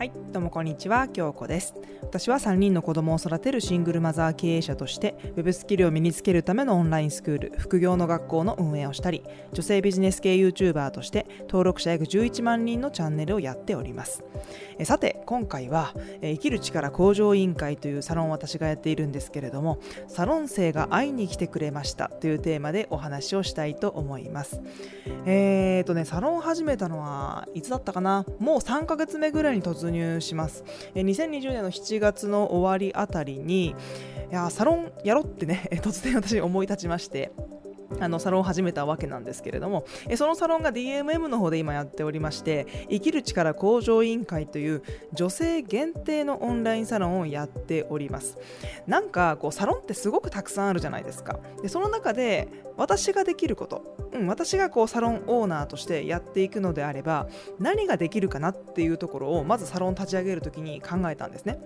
はい、どうもこんにちは、京子です。私は3人の子供を育てるシングルマザー経営者として、ウェブスキルを身につけるためのオンラインスクール、副業の学校の運営をしたり、女性ビジネス系 YouTuber として登録者約11万人のチャンネルをやっております。えさて、今回は、生きる力向上委員会というサロンを私がやっているんですけれども、サロン生が会いに来てくれましたというテーマでお話をしたいと思います。えーとね、サロン始めたのはいつだったかな？もう3ヶ月目ぐらいに突入入します。2020年の7月の終わりあたりにいやサロンやろってね 突然私思い立ちましてあのサロンを始めたわけなんですけれどもえそのサロンが DMM の方で今やっておりまして生きる力向上委員会という女性限定のオンラインサロンをやっております。なんかこうサロンってすごくたくさんあるじゃないですか。でその中で私ができること、うん、私がこうサロンオーナーとしてやっていくのであれば何ができるかなっていうところをまずサロン立ち上げるときに考えたんですね。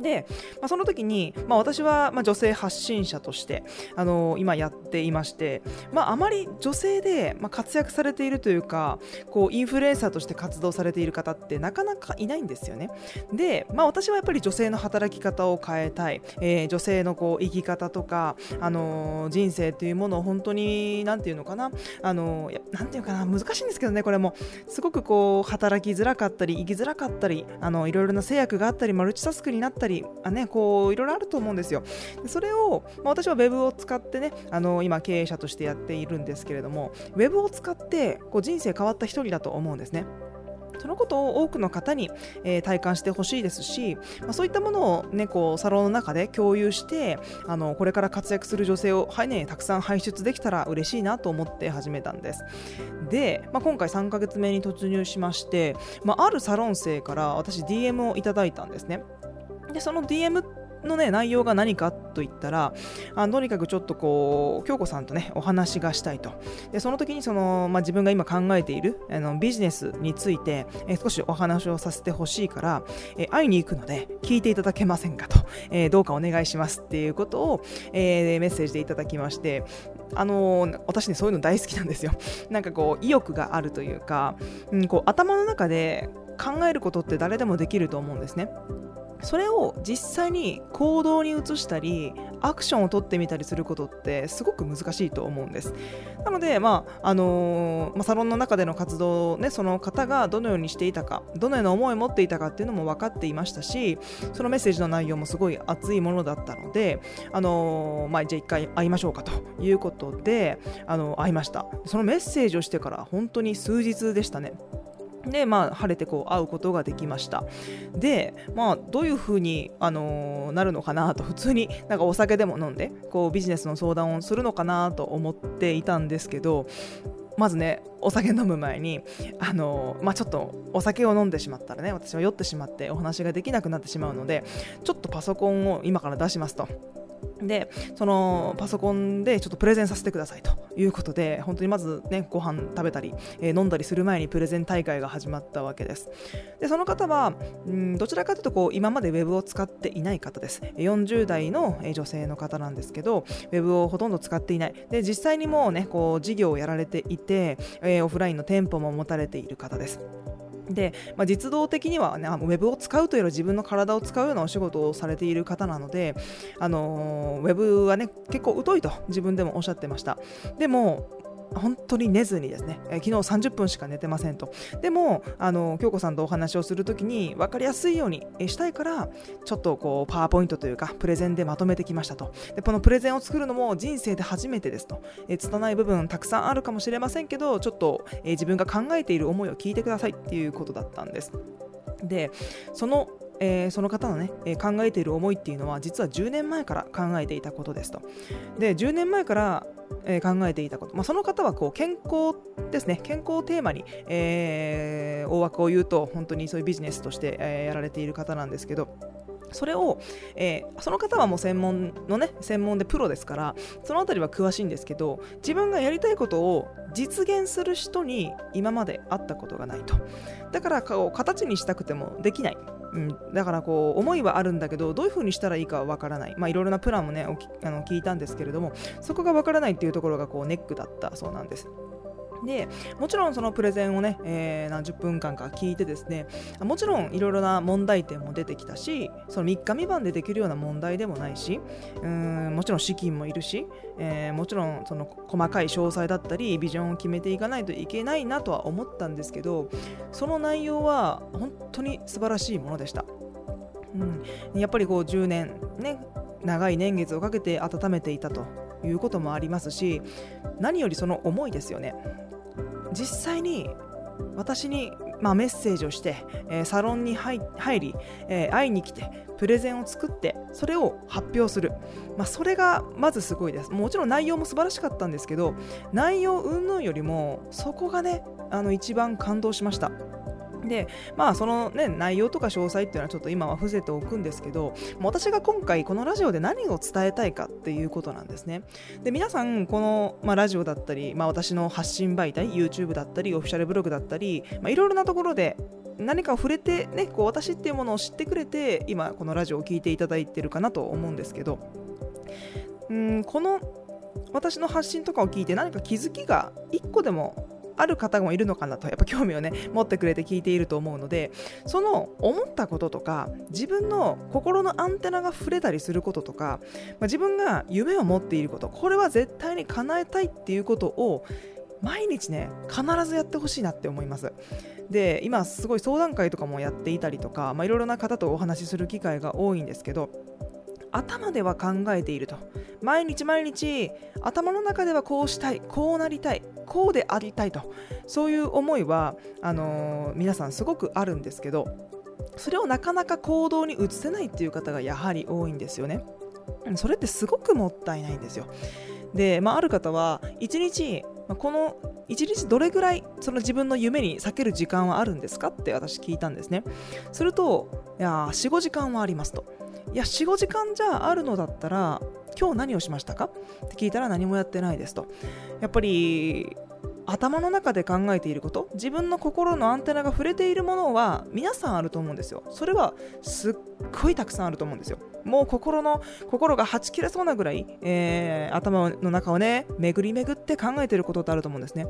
で、まあ、その時に、まあ、私はまあ女性発信者として、あのー、今やっていまして、まあ、あまり女性で、まあ活躍されているというかこうインフルエンサーとして活動されている方ってなかなかいないんですよね。で、まあ、私はやっぱり女性の働き方を変えたい、えー、女性のこう生き方とか、あのー、人生というものを本当に何て言うのかな、あのー、なんていうかな難しいんですけどねこれもすごくこう働きづらかったり生きづらかったりあのいろいろな制約があったりマルチタスクになったりたりあ、ね、こういろいろあると思うんですよ。それを、まあ、私は Web を使ってねあの今経営者としてやっているんですけれども Web を使ってこう人生変わった一人だと思うんですね。そのことを多くの方に、えー、体感してほしいですし、まあ、そういったものを、ね、こうサロンの中で共有してあのこれから活躍する女性を、はいね、たくさん輩出できたら嬉しいなと思って始めたんですで、まあ、今回3ヶ月目に突入しまして、まあ、あるサロン生から私 DM をいただいたんですねでその DM のね内容が何かと言ったらあとにかくちょっとこう京子さんとねお話がしたいと。でその時にその、まあ、自分が今考えているあのビジネスについて、え少しお話をさせてほしいから、え会いに行くので聞いていただけませんかと、えー、どうかお願いしますっていうことを、えー、メッセージでいただきましてあのー、私ねそういうの大好きなんですよ。なんかこう意欲があるというか、うん、こう頭の中で考えることって誰でもできると思うんですね。それを実際に行動に移したりアクションを取ってみたりすることってすごく難しいと思うんです。なので、まああのー、まあ、サロンの中での活動を、ね、その方がどのようにしていたかどのような思いを持っていたかっていうのも分かっていましたしそのメッセージの内容もすごい熱いものだったので、あのー、まあ、じゃあ一回会いましょうかということで、あのー、会いました。そのメッセージをしてから本当に数日でしたね。で、まあ、晴れてこう会うことができました。で、まあ、どういうふうに、あのー、なるのかなと、普通になんかお酒でも飲んで、こうビジネスの相談をするのかなと思っていたんですけど、まずね、お酒飲む前に、あのー、まあ、ちょっとお酒を飲んでしまったらね、私は酔ってしまってお話ができなくなってしまうので、ちょっとパソコンを今から出しますと。でそのパソコンでちょっとプレゼンさせてくださいということで本当にまずねご飯食べたり、えー、飲んだりする前にプレゼン大会が始まったわけです。でその方はんどちらかというとこう今までウェブを使っていない方です。40代の女性の方なんですけどウェブをほとんど使っていない。で実際にもうねこう事業をやられていて、えー、オフラインの店舗も持たれている方です。で、まあ、実動的には、ね、ウェブを使うというより自分の体を使うようなお仕事をされている方なので、あのウェブはね結構疎いと自分でもおっしゃってました。でも本当に寝ずにですね、えー、昨日30分しか寝てませんと。でも、あの京子さんとお話をするときに分かりやすいようにしたいから、ちょっとこうパワーポイントというか、プレゼンでまとめてきましたと。でこのプレゼンを作るのも人生で初めてですと。えー、拙い部分たくさんあるかもしれませんけど、ちょっと、えー、自分が考えている思いを聞いてくださいっていうことだったんです。で、そのえー、その方のね、え、考えている思いっていうのは実は10年前から考えていたことですと。で10年前から、え、考えていたこと、まあ、その方はこう健康ですね健康をテーマに、え大枠を言うと本当にそういうビジネスとして、えやられている方なんですけど。それを、えー、その方はもう専門のね専門でプロですからその辺りは詳しいんですけど自分がやりたいことを実現する人に今まで会ったことがないと。だからこう形にしたくてもできない、うん、だからこう思いはあるんだけどどういうふうにしたらいいかはわからない。まあいろいろなプランもねあの聞いたんですけれどもそこがわからないっていうところがこうネックだったそうなんです。でもちろんそのプレゼンをね、えー、何十分間か聞いてですねもちろんいろいろな問題点も出てきたしその3日3晩でできるような問題でもないしうんもちろん資金もいるし、えー、もちろんその細かい詳細だったりビジョンを決めていかないといけないなとは思ったんですけどその内容は本当に素晴らしいものでした。うん、やっぱりこう10年ね長い年月をかけて温めていたということもありますし何よりその思いですよね実際に私に、まあ、メッセージをして、えー、サロンに入り、えー、会いに来てプレゼンを作ってそれを発表する、まあ、それがまずすごいです。もちろん内容も素晴らしかったんですけど内容云々よりもそこがねあの一番感動しました。でまあそのね内容とか詳細っていうのはちょっと今は伏せておくんですけど私が今回このラジオで何を伝えたいかっていうことなんですね。で皆さんこの、まあ、ラジオだったり、まあ、私の発信媒体 YouTube だったりオフィシャルブログだったり、まあ、いろいろなところで何かを触れてねこう私っていうものを知ってくれて今このラジオを聴いていただいてるかなと思うんですけどうんこの私の発信とかを聞いて何か気づきが1個でもある方もいるのかなとやっぱ興味をね持ってくれて聞いていると思うのでその思ったこととか自分の心のアンテナが触れたりすることとか、まあ、自分が夢を持っていることこれは絶対に叶えたいっていうことを毎日ね必ずやってほしいなって思います。で今すごい相談会とかもやっていたりとかいろいろな方とお話しする機会が多いんですけど頭では考えていると。毎日毎日頭の中ではこうしたいこうなりたいこうでありたいと。そういう思いはあのー、皆さんすごくあるんですけどそれをなかなか行動に移せないっていう方がやはり多いんですよね。それってすごくもったいないんですよ。で、まあ、ある方は1日この1日どれぐらいその自分の夢に避ける時間はあるんですかって私聞いたんですね。するといや45時間はありますと。いや45時間じゃあるのだったら今日何をしましたか？って聞いたら何もやってないですと。やっぱり頭の中で考えていること自分の心のアンテナが触れているものは皆さんあると思うんですよ。それはすっごいたくさんあると思うんですよ。もう心の心がはち切れそうなぐらい、えー、頭の中をね巡り巡って考えていることってあると思うんですね。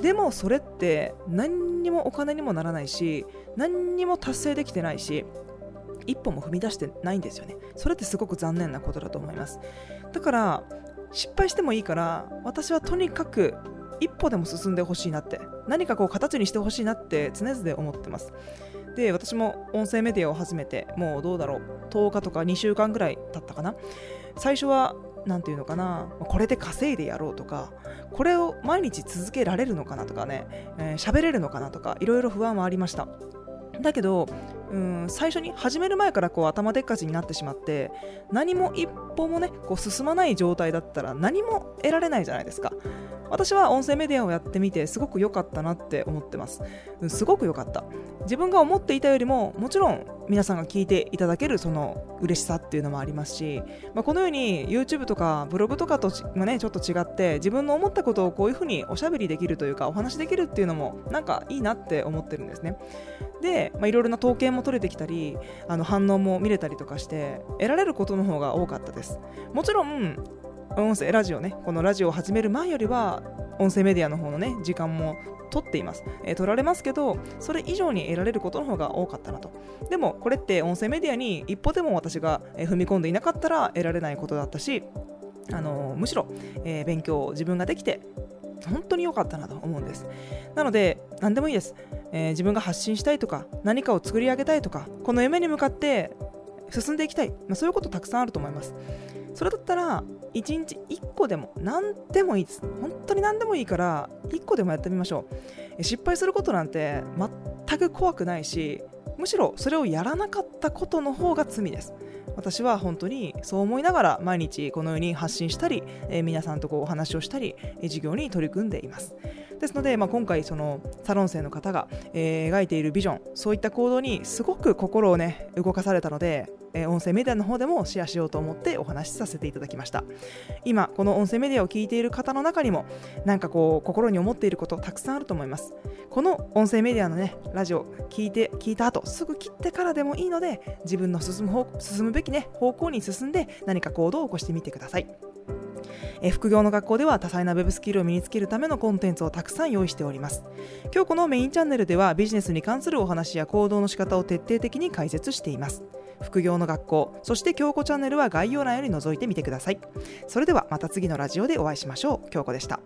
でもそれって何にもお金にもならないし何にも達成できてないし一歩も踏み出してないんですよね。それってすごく残念なことだと思います。だから失敗してもいいから私はとにかく一歩でも進んでほしいなって何かこう形にしてほしいなって常々思ってます。で私も音声メディアを始めてもうどうだろう10日とか2週間ぐらい経ったかな。最初は何て言うのかなこれで稼いでやろうとかこれを毎日続けられるのかなとかね喋、えー、れるのかなとかいろいろ不安はありました。だけどうん最初に始める前からこう頭でっかちになってしまって何も一歩もねこう進まない状態だったら何も得られないじゃないですか。私は音声メディアをやってみてすごく良かったなって思ってます。すごく良かった。自分が思っていたよりももちろん皆さんが聞いていただけるその嬉しさっていうのもありますし、まあ、このように YouTube とかブログとかとがねちょっと違って自分の思ったことをこういうふうにおしゃべりできるというかお話できるっていうのもなんかいいなって思ってるんですね。で、まあ、いろいろな統計も取れてきたりあの反応も見れたりとかして得られることの方が多かったです。もちろん音声ラジオねこのラジオを始める前よりは音声メディアの方のね時間も取っています、えー、取られますけどそれ以上に得られることの方が多かったなと。でもこれって音声メディアに一歩でも私が踏み込んでいなかったら得られないことだったしあのむしろ、えー、勉強を自分ができて本当に良かったなと思うんです。なので何でもいいです、えー、自分が発信したいとか何かを作り上げたいとかこの夢に向かって進んでいきたい、まあ、そういうことたくさんあると思います。それだったら1日1個でも何でもいいです。本当に何でもいいから1個でもやってみましょう。失敗することなんて全く怖くないしむしろそれをやらなかったことの方が罪です。私は本当にそう思いながら毎日このように発信したり、皆さんとこうお話をしたり、えー、授業に取り組んでいます。ですので、まあ、今回そのサロン生の方が、えー、描いているビジョンそういった行動にすごく心をね動かされたのでえ音声メディアの方でもシェアしようと思ってお話しさせていただきました。今この音声メディアを聞いている方の中にもなんかこう心に思っていることたくさんあると思います。この音声メディアのねラジオ聞いて聞いた後すぐ切ってからでもいいので自分の進む進むべきね方向に進んで何か行動を起こしてみてください。え副業の学校では多彩な Web スキルを身につけるためのコンテンツをたくさん用意しております。今日このメインチャンネルではビジネスに関するお話や行動の仕方を徹底的に解説しています。副業の学校そして京子チャンネルは概要欄より覗いてみてください。それではまた次のラジオでお会いしましょう。京子でした。